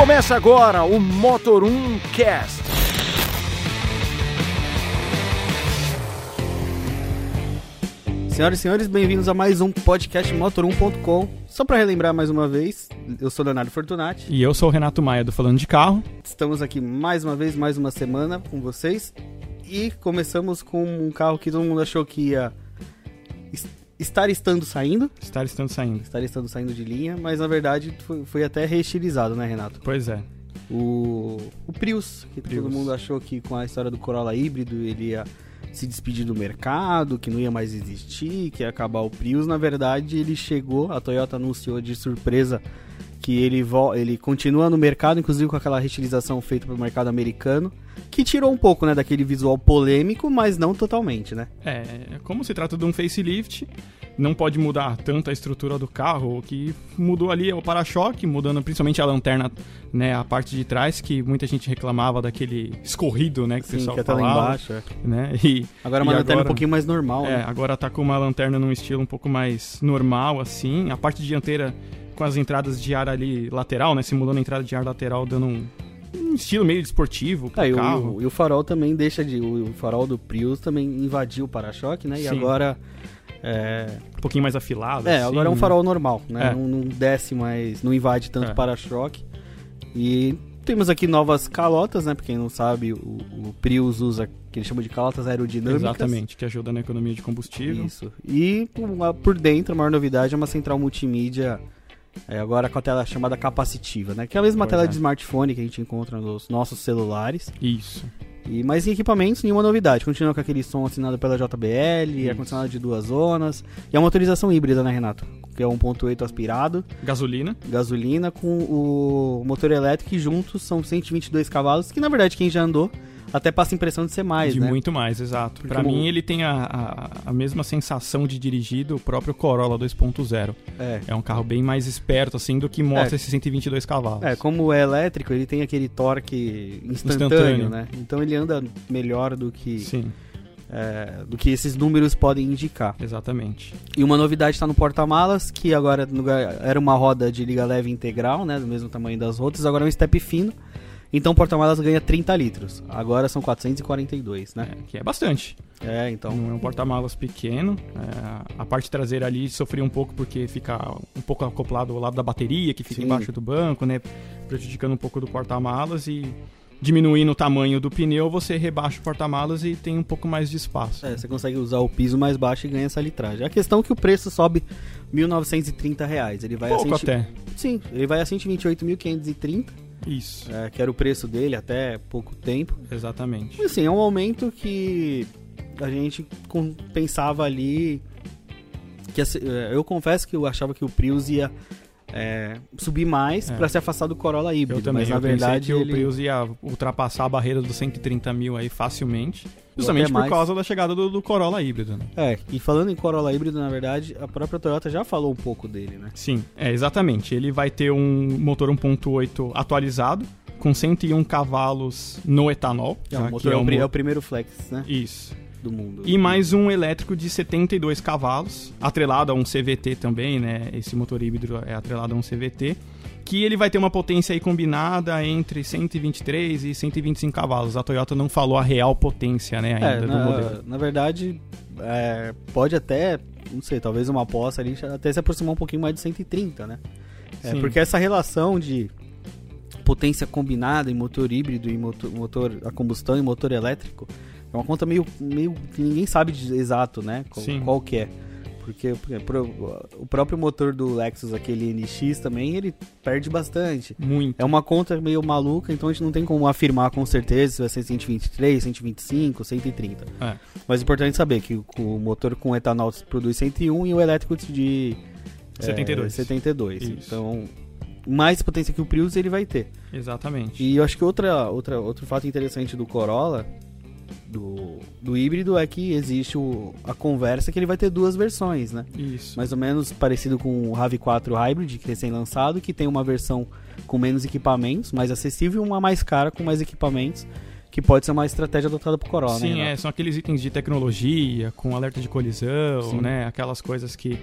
Começa agora o Motor 1 Cast. Senhoras e senhores, bem-vindos a mais um podcast Motor1.com. Só para relembrar mais uma vez, eu sou Leonardo Fortunati. E eu sou o Renato Maia do Falando de Carro. Estamos aqui mais uma vez, mais uma semana com vocês. E começamos com um carro que todo mundo achou que ia estar estando saindo. Estar estando saindo. Estar estando saindo de linha, mas na verdade foi, foi até reestilizado, né, Renato? Pois é. O, o Prius, que Prius. todo mundo achou que com a história do Corolla híbrido ele ia se despedir do mercado, que não ia mais existir, que ia acabar o Prius. Na verdade, ele chegou, a Toyota anunciou de surpresa que ele, ele continua no mercado, inclusive com aquela reutilização feita para o mercado americano, que tirou um pouco né, daquele visual polêmico, mas não totalmente, né? É, como se trata de um facelift, não pode mudar tanto a estrutura do carro. O que mudou ali é o para-choque, mudando principalmente a lanterna, né, a parte de trás, que muita gente reclamava daquele escorrido, né, que o Sim, pessoal que lá falava, embaixo. é. né? E, Agora E uma lanterna agora- um pouquinho mais normal, é, né? agora tá com uma lanterna num estilo um pouco mais normal, assim. A parte dianteira com as entradas de ar ali lateral, né, simulando a entrada de ar lateral, dando um, um estilo meio desportivo pro Ah, e, carro. o, e o farol também deixa de. O, farol do Prius também invadiu o para-choque, né? E Sim. agora. É, um pouquinho mais afilado. é, assim, agora é um né? farol normal, né? É. Não, não desce mais, não invade tanto É. o para-choque. E temos aqui novas calotas, né? Pra quem não sabe, o, o Prius usa que eles chamam de calotas aerodinâmicas. Exatamente, que ajuda na economia de combustível. Isso. E por- por dentro, a maior novidade é uma central multimídia. É, agora com a tela chamada capacitiva, né? Que é a mesma Pois tela é. de smartphone que a gente encontra nos nossos celulares. Isso. E, mas em equipamentos, nenhuma novidade. Continua com aquele som assinado pela JBL, Isso. ar-condicionado de duas zonas. E é uma motorização híbrida, né, Renato? Que é 1.8 aspirado, Gasolina. gasolina com o motor elétrico, que juntos são 122 cavalos, que na verdade quem já andou até passa a impressão de ser mais, de né? muito mais, exato. O- mim, ele tem a, a, a mesma sensação de dirigir do próprio Corolla 2.0. É. É um carro bem mais esperto, assim, do que mostra É. esses 122 cavalos. É, como é elétrico, ele tem aquele torque instantâneo, Instantâneo. né? Então ele anda melhor do que, Sim, é, do que esses números podem indicar. exatamente. E uma novidade está no porta-malas, que agora era uma roda de liga leve integral, né, do mesmo tamanho das outras, agora é um step fino. Então o porta-malas ganha 30 litros. Agora são 442, né? É, que é bastante. É, então. Não é um porta-malas pequeno. É, a parte traseira ali sofria um pouco porque fica um pouco acoplado ao lado da bateria, que fica Sim. embaixo do banco, né? Prejudicando um pouco do porta-malas e diminuindo o tamanho do pneu, você rebaixa o porta-malas e tem um pouco mais de espaço. É, você consegue usar o piso mais baixo e ganha essa litragem. A questão é que o preço sobe 1.930 reais. Ele vai Pouco a cento- até. Sim, ele vai a 128.530, Isso, é, que era o preço dele até pouco tempo. exatamente. E, assim, é um aumento que a gente pensava ali. Que assim, é, eu confesso que eu achava que o Prius ia é, subir mais É. pra se afastar do Corolla híbrido. Eu também, mas na eu verdade que ele... o Prius ia ultrapassar a barreira dos 130 mil aí facilmente, justamente por causa da chegada do, do Corolla híbrido, né? É, e falando em Corolla híbrido, na verdade, a própria Toyota já falou um pouco dele, né? Sim, é exatamente. Ele vai ter um motor 1.8 atualizado, com 101 cavalos no etanol. É, que motor é um é o primeiro flex, né? Isso. Do mundo. E mais um elétrico de 72 cavalos, atrelado a um CVT também, né? Esse motor híbrido é atrelado a um CVT, que ele vai ter uma potência aí combinada entre 123 e 125 cavalos. A Toyota não falou a real potência, né, É, ainda do na, modelo. na verdade, é, pode até, não sei, talvez uma aposta ali até se aproximar um pouquinho mais de 130, né? É, porque essa relação de potência combinada em motor híbrido e motor, motor a combustão e motor elétrico é uma conta meio, meio que ninguém sabe de exato, né? Qual, Sim. qual que é. Porque por o próprio motor do Lexus, aquele NX também, ele perde bastante. Muito. É uma conta meio maluca, então a gente não tem como afirmar com certeza se vai ser 123, 125, 130. É. Mas é importante saber que o, motor com etanol produz 101 e o elétrico de é, 72. 72. Isso. Então, mais potência que o Prius ele vai ter. Exatamente. E eu acho que outra, outra, outro fato interessante do Corolla, do, do híbrido, é que existe o, a conversa que ele vai ter duas versões, né? Isso. mais ou menos parecido com o RAV4 Hybrid, que é recém-lançado, que tem uma versão com menos equipamentos, mais acessível, e uma mais cara com mais equipamentos, que pode ser uma estratégia adotada por Corolla, Sim, né? é, são aqueles itens de tecnologia, com alerta de colisão, Sim. né? Aquelas coisas que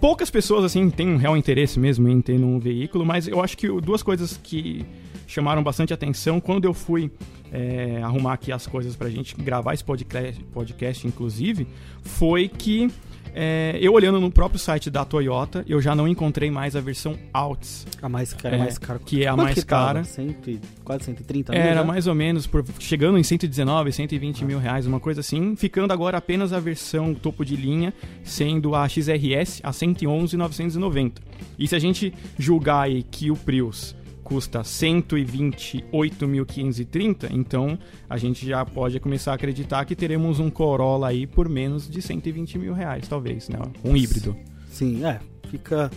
poucas pessoas assim têm um real interesse mesmo em ter um veículo, mas eu acho que duas coisas que chamaram bastante atenção quando eu fui é, arrumar aqui as coisas pra gente gravar esse podcast, podcast inclusive, foi que é, eu olhando no próprio site da Toyota, eu já não encontrei mais a versão Altis. A mais cara, É, mais cara. que é a Quanto mais cara. Cento quase 130 mil Era já? mais ou menos, por, chegando em 119, 120 mil reais, uma coisa assim, ficando agora apenas a versão topo de linha, sendo a XRS a 111,990. E se a gente julgar aí que o Prius custa 128.530, então a gente já pode começar a acreditar que teremos um Corolla aí por menos de 120 mil reais, talvez, né? Um híbrido. Sim, é. Fica.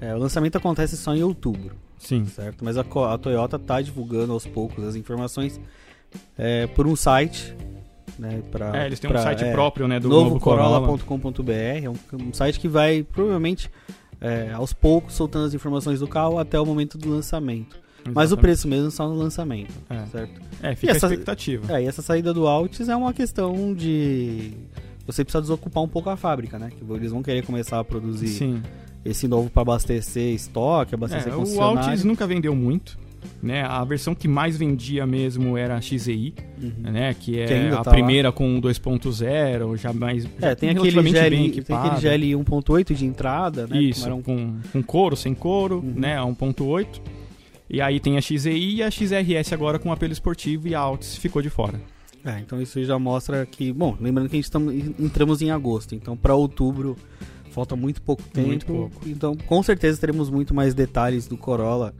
é, o lançamento acontece só em outubro, Sim. certo? Mas a, a Toyota tá divulgando aos poucos as informações é, por um site. Né, pra, É, eles têm um pra- site é, próprio, né, do novo Corolla. novocorolla.com.br. É um, um site que vai provavelmente é, aos poucos soltando as informações do carro até o momento do lançamento. Mas o Exatamente. preço mesmo só no lançamento, É. certo? É, fica E essa- a expectativa. É, e essa saída do Altis é uma questão de. Você precisa desocupar um pouco a fábrica, né? Que eles vão querer começar a produzir Sim. esse novo para abastecer estoque, abastecer É, o. Altis nunca vendeu muito. Né? A versão que mais vendia mesmo era a XEI, Uhum. né? que é Que ainda a tá primeira com 2.0, já mais É, já tem aquele, GL, tem aquele GL 1.8 de entrada, né? Isso, um- com, com couro, sem couro, Uhum. né? A 1.8. E aí tem a XEI e a XRS agora com apelo esportivo e a Altis ficou de fora. É, então isso já mostra que, bom, lembrando que a gente estamos entramos em agosto, então para outubro falta muito pouco tempo. Muito pouco. Então, com certeza teremos muito mais detalhes do Corolla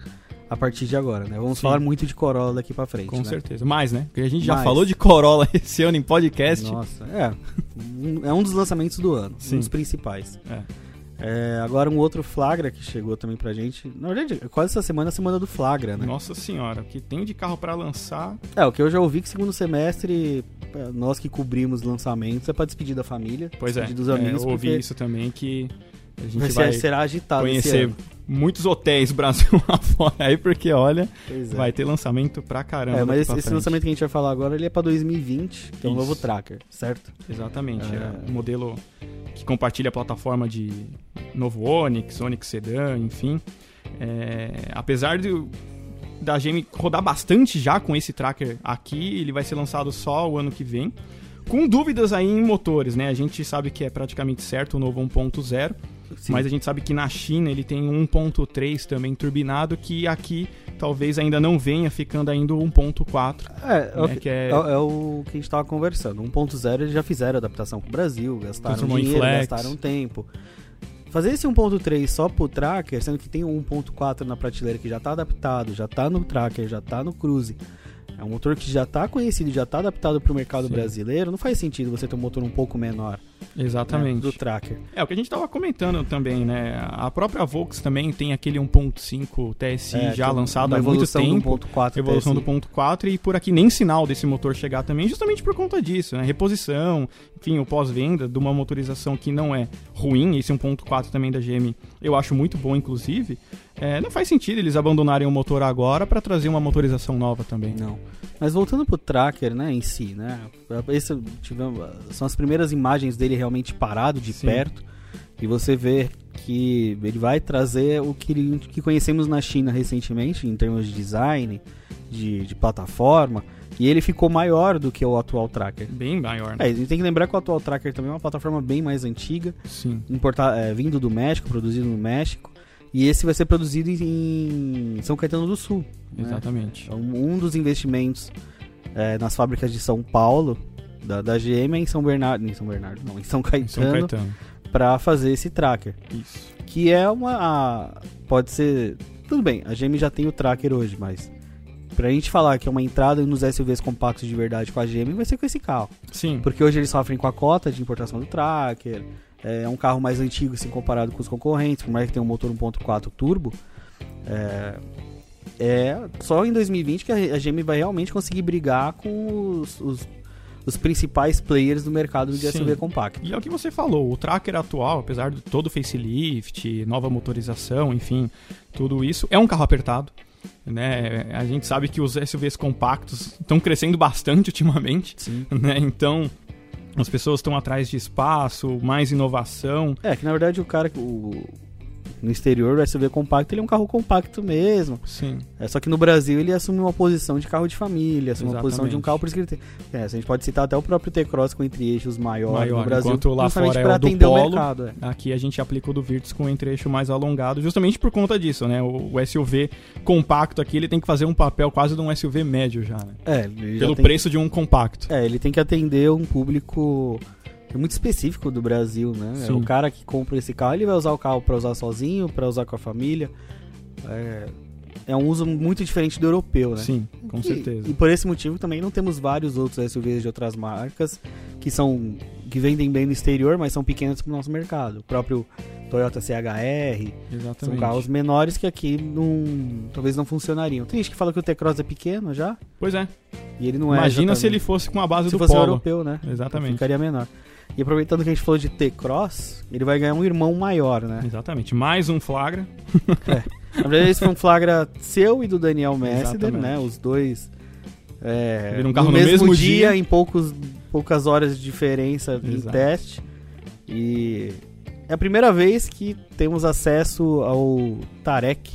a partir de agora, né? Vamos Sim. falar muito de Corolla daqui para frente, Com né? certeza. Mais, né? Porque a gente já Mais. falou de Corolla esse ano em podcast. Nossa, é. É um dos lançamentos do ano, Sim. um dos principais. É. É, agora um outro flagra que chegou também pra gente. Na verdade, quase essa semana é a semana do flagra, né? Nossa senhora, o que tem de carro pra lançar. É, o que eu já ouvi que segundo semestre, é, nós que cobrimos lançamentos, é pra despedir da família, Pois é, dos é, amigos, eu ouvi isso também que a gente vai, vai, ser, será agitado esse conhecer ano. Muitos hotéis Brasil afora aí, porque olha, é. vai ter lançamento pra caramba. É, mas esse, esse lançamento que a gente vai falar agora, ele é pra 2020, que é um novo tracker, certo? Exatamente, é. É. um modelo que compartilha a plataforma de novo Onix, Onix Sedan, enfim. É, apesar de da GM rodar bastante já com esse tracker aqui, ele vai ser lançado só o ano que vem. Com dúvidas aí em motores, né? A gente sabe que é praticamente certo o novo 1.0, Sim. mas a gente sabe que na China ele tem um 1.3 também turbinado, que aqui talvez ainda não venha, ficando ainda o 1.4. É, o né, que, é- é- é o que a gente tava conversando. 1.0 eles já fizeram adaptação pro Brasil, gastaram dinheiro, flex. gastaram tempo. Fazer esse 1.3 só pro tracker, sendo que tem um 1.4 na prateleira que já tá adaptado, já tá no tracker, já tá no cruise. É um motor que já tá conhecido, já tá adaptado pro mercado Sim. brasileiro. Não faz sentido você ter um motor um pouco menor né, Exatamente. do tracker. É, o que a gente tava comentando também, né? A própria Volks também tem aquele 1.5 TSI É, já lançado há muito evolução do tempo. 1.4 Evolução TSI. do ponto 4 e por aqui nem sinal desse motor chegar também, justamente por conta disso, né? Reposição, enfim, o pós-venda de uma motorização que não é ruim, esse 1.4 também da GM eu acho muito bom, inclusive. É, não faz sentido eles abandonarem o motor agora para trazer uma motorização nova também. Não. Mas voltando pro tracker, né, em si, né? Esse, tivemos, são as primeiras imagens dele realmente parado de Sim. perto. E você vê que ele vai trazer o que, ele- que conhecemos na China recentemente, em termos de design, de, de plataforma. E ele ficou maior do que o atual tracker. Bem maior, né? É, e tem que lembrar que o atual tracker também é uma plataforma bem mais antiga, Sim. importar, é, vindo do México, produzido no México. E esse vai ser produzido em São Caetano do Sul. né? Exatamente. Então, um dos investimentos é, nas fábricas de São Paulo, da, da GM, é em São Bernardo. Em São Bernardo, não, em São Caetano. para fazer esse tracker. Isso. Que é uma. a- pode ser. Tudo bem, a GM já tem o tracker hoje, mas. Pra gente falar que é uma entrada nos SUVs compactos de verdade com a GM, vai ser com esse carro. Sim. Porque hoje eles sofrem com a cota de importação do tracker. É um carro mais antigo, assim, comparado com os concorrentes, por mais que tenha um motor 1.4 turbo. É, é só em 2020 que a GM vai realmente conseguir brigar com os, os, os principais players do mercado de Sim. SUV compacto. E é o que você falou, o tracker atual, apesar de todo o facelift, nova motorização, enfim, tudo isso, é um carro apertado. Né? A gente sabe que os SUVs compactos estão crescendo bastante ultimamente, Sim. né? Então As pessoas estão atrás de espaço, mais inovação. É, que na verdade o cara, o, no exterior, o SUV compacto ele é um carro compacto mesmo. Sim. É, só que no Brasil ele assume uma posição de carro de família, assume uma Exatamente. posição de um carro, por isso que ele tem. É, a gente pode citar até o próprio T-Cross com entre-eixos maior, Maior, no Brasil, enquanto lá fora é o do atender o Polo. mercado. É. Aqui a gente aplica o do Virtus com um entre-eixo mais alongado, justamente por conta disso, né? O, o SUV compacto aqui, ele tem que fazer um papel quase de um SUV médio já, né? É, já Pelo tem- preço de um compacto. É, ele tem que atender um público muito específico do Brasil, né? É Sim. o cara que compra esse carro, ele vai usar o carro para usar sozinho, para usar com a família. É, é um uso muito diferente do europeu, né? Sim, com E- certeza. E, por esse motivo também não temos vários outros SUVs de outras marcas que são que vendem bem no exterior, mas são pequenos para o nosso mercado. O próprio Toyota CHR, são Exatamente. carros menores que aqui não, talvez não funcionariam. Tem gente que fala que o T-Cross é pequeno já, Pois é. e ele não é. Imagina se ele fosse com a base se do fosse Polo. europeu, né? Exatamente. Ficaria menor. E aproveitando que a gente falou de T-Cross, ele vai ganhar um irmão maior, né? Exatamente. Mais um flagra. Na verdade, esse foi um flagra seu e do Daniel Exatamente. né? Os dois. É, Viram um carro no mesmo dia. em poucos, poucas horas de diferença em Exato. teste. E é a primeira vez que temos acesso ao Tarek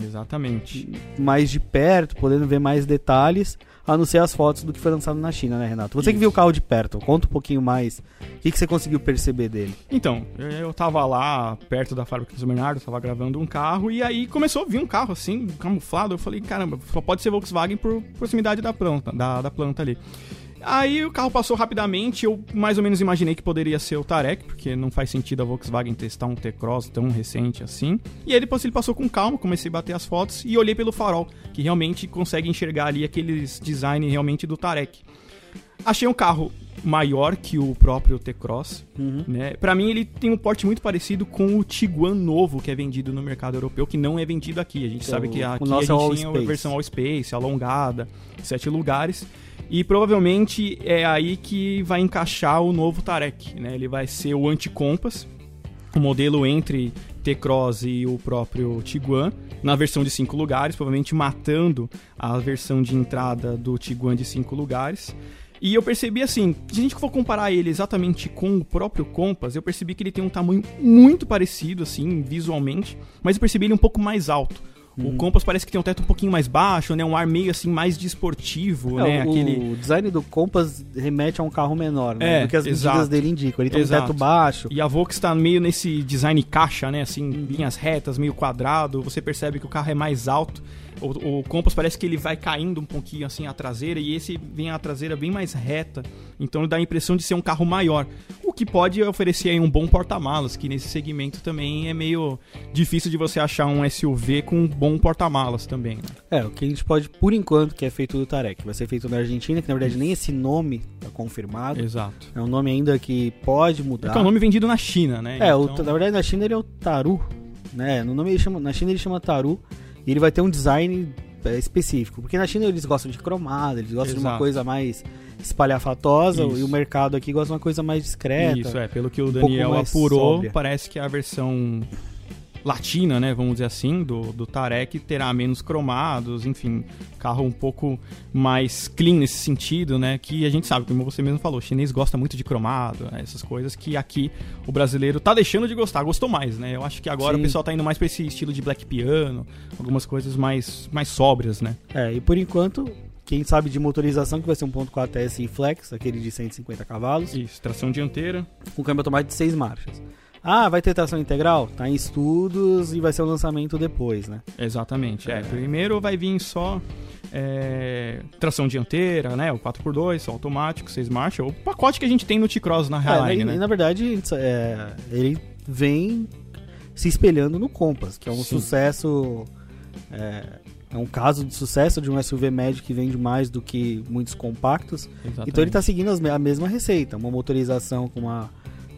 Exatamente. mais de perto, podendo ver mais detalhes, a não ser as fotos do que foi lançado na China, né, Renato? Você que Isso. viu o carro de perto, conta um pouquinho mais. O que, que você conseguiu perceber dele? Então, eu- eu tava lá perto da fábrica do São Bernardo, tava gravando um carro, e aí começou a vir um carro assim, camuflado. Eu falei, caramba, só pode ser Volkswagen por proximidade da planta, da, da planta ali. Aí o carro passou rapidamente, eu mais ou menos imaginei que poderia ser o Tarek, porque não faz sentido a Volkswagen testar um T-Cross tão recente assim. E aí depois ele passou com calma, comecei a bater as fotos e olhei pelo farol, que realmente consegue enxergar ali aqueles design realmente do Tarek. Achei um carro maior que o próprio T-Cross, né? Para mim ele tem um porte muito parecido com o Tiguan novo que é vendido no mercado europeu, que não é vendido aqui. A gente é sabe que aqui a é gente All tem a versão All Space, alongada, sete lugares. E provavelmente é aí que vai encaixar o novo Tarek, né? Ele vai ser o anti-compass, o modelo entre T-Cross e o próprio Tiguan, na versão de cinco lugares, provavelmente matando a versão de entrada do Tiguan de cinco lugares. E eu percebi assim, se a gente for comparar ele exatamente com o próprio Compass, eu percebi que ele tem um tamanho muito parecido, assim, visualmente, mas eu percebi ele um pouco mais alto. O Compass parece que tem um teto um pouquinho mais baixo, né? Um ar meio assim mais desportivo, né? É, o, Aquele o design do Compass remete a um carro menor, né? É, do que as medidas exato. dele indicam. Ele tem Exato. um teto baixo. E a Vox tá meio nesse design caixa, né? Assim, linhas retas, meio quadrado. Você percebe que o carro é mais alto. O, o Compass parece que ele vai caindo um pouquinho assim a traseira e esse vem a traseira bem mais reta. Então dá a impressão de ser um carro maior. O que pode oferecer aí um bom porta-malas, que nesse segmento também é meio difícil de você achar um SUV com um bom porta-malas também. Né? É, o que a gente pode, por enquanto, que é feito do Tarek. Vai ser feito na Argentina, que na verdade nem esse nome tá confirmado. Exato. É um nome ainda que pode mudar. É é um nome vendido na China, né? É, o- Então- na verdade na China ele é o Taru, né? No nome ele chama, na China ele chama Taru e ele vai ter um design específico, porque na China eles gostam de cromado, eles gostam de uma Exato. coisa mais espalhafatosa Isso. e o mercado aqui gosta de uma coisa mais discreta. Isso, é. Pelo que o um Daniel apurou, sóbria. parece que a versão latina, né, vamos dizer assim, do, do Tarek terá menos cromados, enfim, carro um pouco mais clean nesse sentido, né, que a gente sabe, como você mesmo falou, o chinês gosta muito de cromado, né, essas coisas que aqui o brasileiro tá deixando de gostar, gostou mais, né, eu acho que agora Sim. o pessoal tá indo mais pra esse estilo de black piano, algumas coisas mais, mais sóbrias, né. É, e por enquanto, quem sabe de motorização que vai ser um 1.4 TSI Flex, aquele de 150 cavalos, Isso, tração dianteira, com câmbio automático de 6 marchas. Ah, vai ter tração integral? Tá em estudos e vai ser o lançamento depois, né? Exatamente. É. É. Primeiro vai vir só é, tração dianteira, né? O 4x2, só automático, 6 marchas. O pacote que a gente tem no T-Cross na É, Highline, e, né? na verdade, é, ele vem se espelhando no Compass, que é um Sim. sucesso. É, é um caso de sucesso de um SUV médio que vende mais do que muitos compactos. Exatamente. Então ele está seguindo as a mesma receita, uma motorização com uma,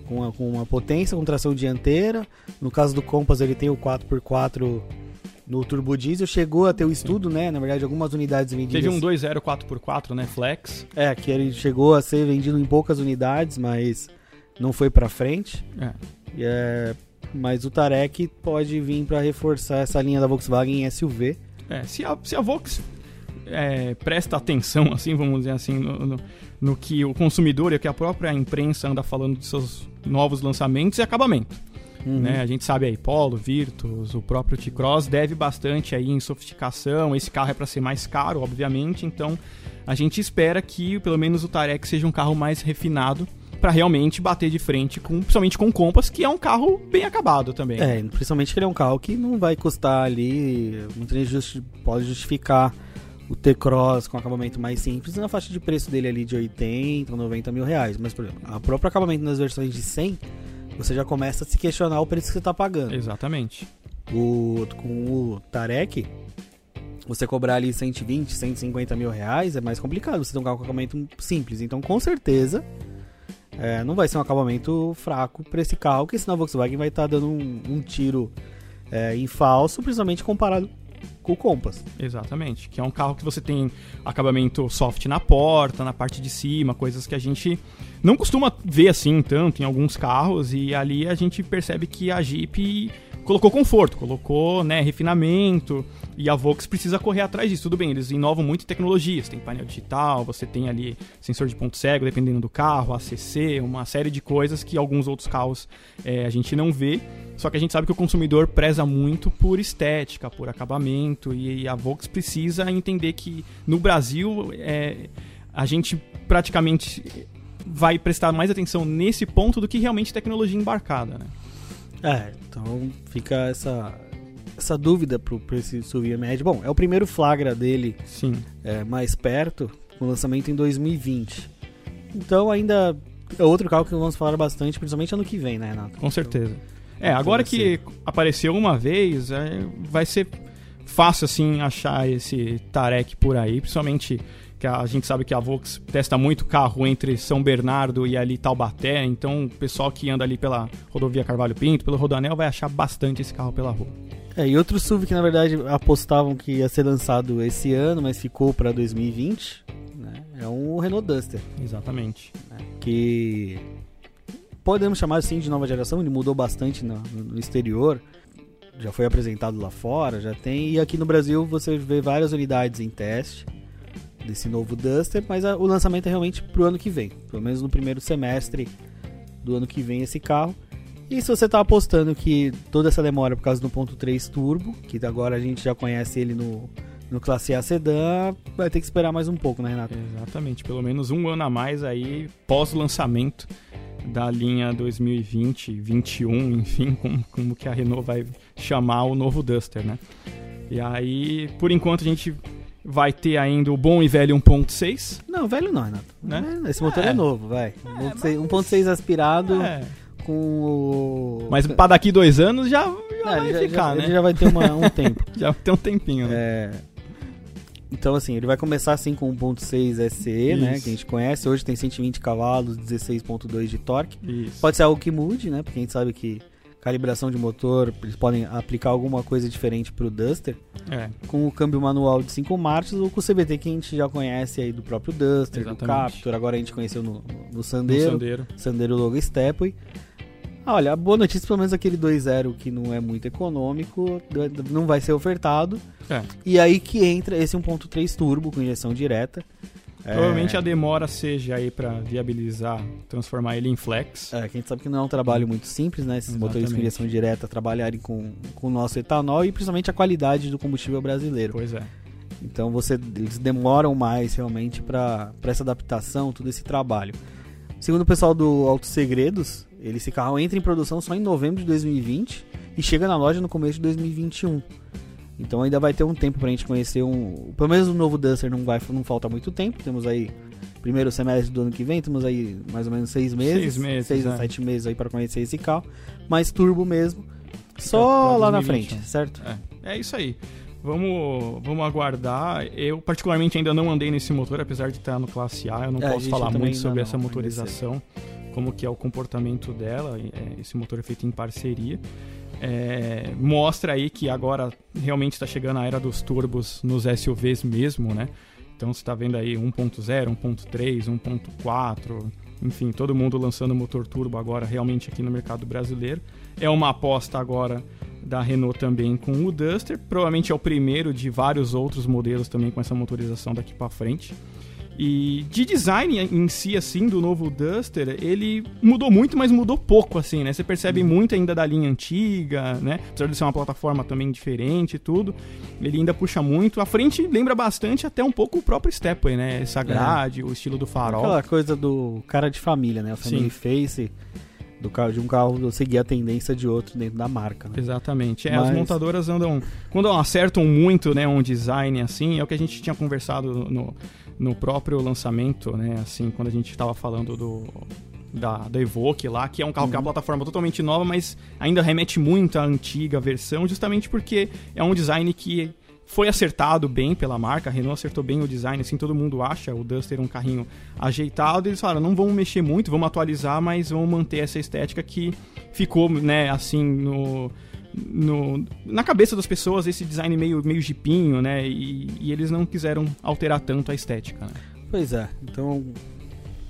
com uma, com uma potência, com tração dianteira. No caso do Compass ele tem o 4x4 no turbo diesel. Chegou a ter o estudo, né? Na verdade, algumas unidades vendidas. Teve um 2.0 4x4, né? Flex. É, que ele chegou a ser vendido em poucas unidades, mas não foi pra frente. É. É, mas o Tarek pode vir pra reforçar essa linha da Volkswagen SUV. É, se a, se a é, presta atenção, assim, vamos dizer assim, no, no, no que o consumidor e o que a própria imprensa anda falando dos seus novos lançamentos e acabamento. Uhum. Né? A gente sabe aí, Polo, Virtus, o próprio T-Cross deve bastante aí em sofisticação. Esse carro é para ser mais caro, obviamente, então a gente espera que pelo menos o Tarek seja um carro mais refinado para realmente bater de frente com, principalmente com o Compass, que é um carro bem acabado também. É, principalmente que ele é um carro que não vai custar ali, muita gente pode justificar o T-Cross com acabamento mais simples na faixa de preço dele ali de 80 ou 90 mil reais. Mas, por exemplo, o próprio acabamento nas versões de 100, você já começa a se questionar o preço que você está pagando. Exatamente. O, com o Tarek, você cobrar ali 120, 150 mil reais é mais complicado. Você tem um carro com acabamento simples. Então, com certeza, é, não vai ser um acabamento fraco para esse carro, porque senão a Volkswagen vai estar tá dando um, um tiro é, em falso, principalmente comparado com o Compass. Exatamente, que é um carro que você tem acabamento soft na porta, na parte de cima, coisas que a gente não costuma ver assim tanto em alguns carros e ali a gente percebe que a Jeep colocou conforto, colocou né, refinamento e a Vox precisa correr atrás disso. Tudo bem, eles inovam muito em tecnologias, tem painel digital, você tem ali sensor de ponto cego, dependendo do carro, ACC, uma série de coisas que alguns outros carros é, a gente não vê. Só que a gente sabe que o consumidor preza muito por estética, por acabamento, e a Vox precisa entender que no Brasil é, a gente praticamente vai prestar mais atenção nesse ponto do que realmente tecnologia embarcada, né? É, então fica essa, essa dúvida pro, pro esse SUV médio. Bom, é o primeiro flagra dele Sim. É, mais perto, com lançamento em 2020. Então ainda é outro carro que vamos falar bastante, principalmente ano que vem, né, Renato? Com certeza. É, agora que apareceu uma vez, é, vai ser fácil assim achar esse Tarek por aí, principalmente que a gente sabe que a Vox testa muito carro entre São Bernardo e ali Taubaté, então o pessoal que anda ali pela rodovia Carvalho Pinto, pelo Rodanel, vai achar bastante esse carro pela rua. É, e outro SUV que na verdade apostavam que ia ser lançado esse ano, mas ficou para 2020, né, é um Renault Duster. Exatamente. Que podemos chamar assim de nova geração, ele mudou bastante no, no exterior, já foi apresentado lá fora, já tem, e aqui no Brasil você vê várias unidades em teste desse novo Duster, mas a, o lançamento é realmente pro ano que vem, pelo menos no primeiro semestre do ano que vem esse carro. E se você está apostando que toda essa demora por causa do 1.3 turbo, que agora a gente já conhece ele no, no Classe A Sedan, vai ter que esperar mais um pouco, né, Renato? Exatamente, pelo menos um ano a mais aí pós-lançamento da linha 2020, 21, enfim, como, como que a Renault vai chamar o novo Duster, né? E aí, por enquanto, a gente vai ter ainda o bom e velho 1.6. Não, velho não, Renato. Né? Esse motor é, é novo, vai. É, 1.6 mas... aspirado é. com o... Mas para daqui dois anos já, já vai já, ficar, já, né? Já vai ter uma, um tempo. já vai ter um tempinho, né? É... Então, assim, ele vai começar assim com 1.6 SE, Isso. né? Que a gente conhece. Hoje tem 120 cavalos, 16.2 de torque. Isso. Pode ser algo que mude, né? Porque a gente sabe que calibração de motor, eles podem aplicar alguma coisa diferente para o Duster. É. Com o câmbio manual de 5 marchas ou com o CVT que a gente já conhece aí do próprio Duster, Exatamente. do Captur, agora a gente conheceu no, no Sandero, no Sandero. Sandero Logo Stepway. Olha, a boa notícia, pelo menos aquele 2.0 que não é muito econômico, não vai ser ofertado. É. E aí que entra esse 1.3 turbo com injeção direta. Provavelmente é... a demora seja aí para viabilizar, transformar ele em flex. É, que a gente sabe que não é um trabalho muito simples, né? Esses Exatamente. motores com injeção direta trabalharem com, com o nosso etanol e principalmente a qualidade do combustível brasileiro. Pois é. Então você, eles demoram mais realmente para essa adaptação, todo esse trabalho. Segundo o pessoal do Auto Segredos, ele, esse carro entra em produção só em novembro de 2020 e chega na loja no começo de 2021. Então ainda vai ter um tempo pra gente conhecer um. Pelo menos o novo Duster não, vai, não falta muito tempo. Temos aí primeiro semestre do ano que vem, temos aí mais ou menos seis meses. Seis meses. Seis é. a sete meses aí para conhecer esse carro. Mais turbo mesmo. Só lá na frente, certo? É, é isso aí. Vamos, vamos aguardar. Eu, particularmente, ainda não andei nesse motor, apesar de estar no Classe A. Eu não é, posso falar muito sobre não, essa motorização, como que é o comportamento dela. É, esse motor é feito em parceria é, mostra aí que agora realmente está chegando a era dos turbos nos SUVs mesmo, né? Então você está vendo aí 1.0, 1.3, 1.4, enfim, todo mundo lançando motor turbo agora realmente aqui no mercado brasileiro. É uma aposta agora da Renault também com o Duster. Provavelmente é o primeiro de vários outros modelos também com essa motorização daqui para frente. E de design em si, assim, do novo Duster, ele mudou muito, mas mudou pouco, assim, né? Você percebe Uhum. muito ainda da linha antiga, né? Apesar de ser uma plataforma também diferente e tudo, ele ainda puxa muito. A frente lembra bastante até um pouco o próprio Stepway, né? Essa grade, o estilo do farol. Aquela coisa do cara de família, né? O family face do carro, de um carro seguir a tendência de outro dentro da marca. Né? Exatamente. É, Mas- As montadoras andam. Quando acertam muito né, um design assim, é o que a gente tinha conversado no, no próprio lançamento, né? Assim, quando a gente estava falando do. Da, da Evoque lá, que é um carro que é uma plataforma totalmente nova, mas ainda remete muito à antiga versão, justamente porque é um design que foi acertado bem pela marca, a Renault acertou bem o design, assim, todo mundo acha o Duster um carrinho ajeitado, e eles falaram, não vamos mexer muito, vamos atualizar, mas vamos manter essa estética que ficou, né, assim, no, no, na cabeça das pessoas, esse design meio, meio jipinho, né, e, e eles não quiseram alterar tanto a estética, né? Pois é, então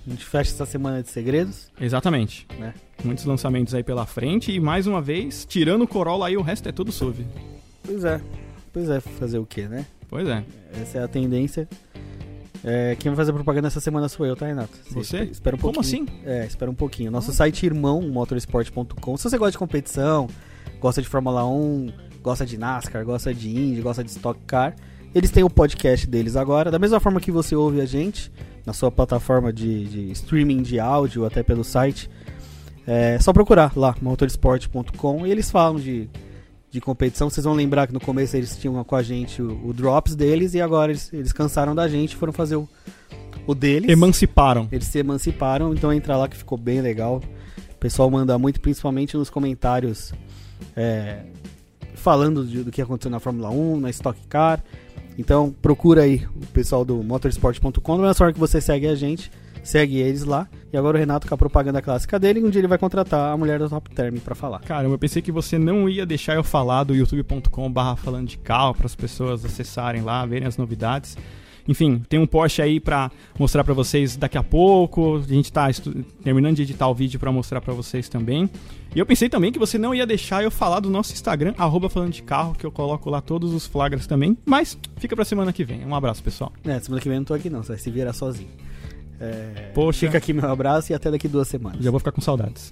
a gente fecha essa semana de segredos. Exatamente. Né? Muitos lançamentos aí pela frente, e mais uma vez, tirando o Corolla aí, o resto é tudo SUV. Pois é, pois é, fazer o quê, né? Pois é. Essa é a tendência. É, quem vai fazer propaganda essa semana sou eu, tá, Renato? Você? Espera, espera um Como pouquinho. assim? É, espera um pouquinho. Nosso site irmão, motorsport.com. Se você gosta de competição, gosta de Fórmula 1, gosta de NASCAR, gosta de Indy, gosta de Stock Car, eles têm o podcast deles agora. Da mesma forma que você ouve a gente, na sua plataforma de, de streaming de áudio, até pelo site, é só procurar lá, motorsport.com, e eles falam de, de competição. Vocês vão lembrar que no começo eles tinham com a gente o, o Drops deles, e agora eles, eles cansaram da gente e foram fazer o, o deles. Emanciparam. Eles se emanciparam, então entra lá que ficou bem legal. O pessoal manda muito, principalmente nos comentários, é, falando de- do que aconteceu na Fórmula 1, na Stock Car. Então procura aí o pessoal do motorsport.com. Da mesma forma que você segue a gente, segue eles lá. E agora o Renato com a propaganda clássica dele, um dia ele vai contratar a mulher do Top Term pra falar. Caramba, eu pensei que você não ia deixar eu falar do youtube.com barra falando de carro para as pessoas acessarem lá, verem as novidades. Enfim, tem um Porsche aí pra mostrar pra vocês daqui a pouco. A gente tá terminando de editar o vídeo pra mostrar pra vocês também. E eu pensei também que você não ia deixar eu falar do nosso Instagram, arroba falando de carro, que eu coloco lá todos os flagras também. Mas fica pra semana que vem. Um abraço, pessoal. É, semana que vem eu não tô aqui não, você vai se virar sozinho. É, Poxa. Fica aqui meu abraço e até daqui duas semanas. Já vou ficar com saudades.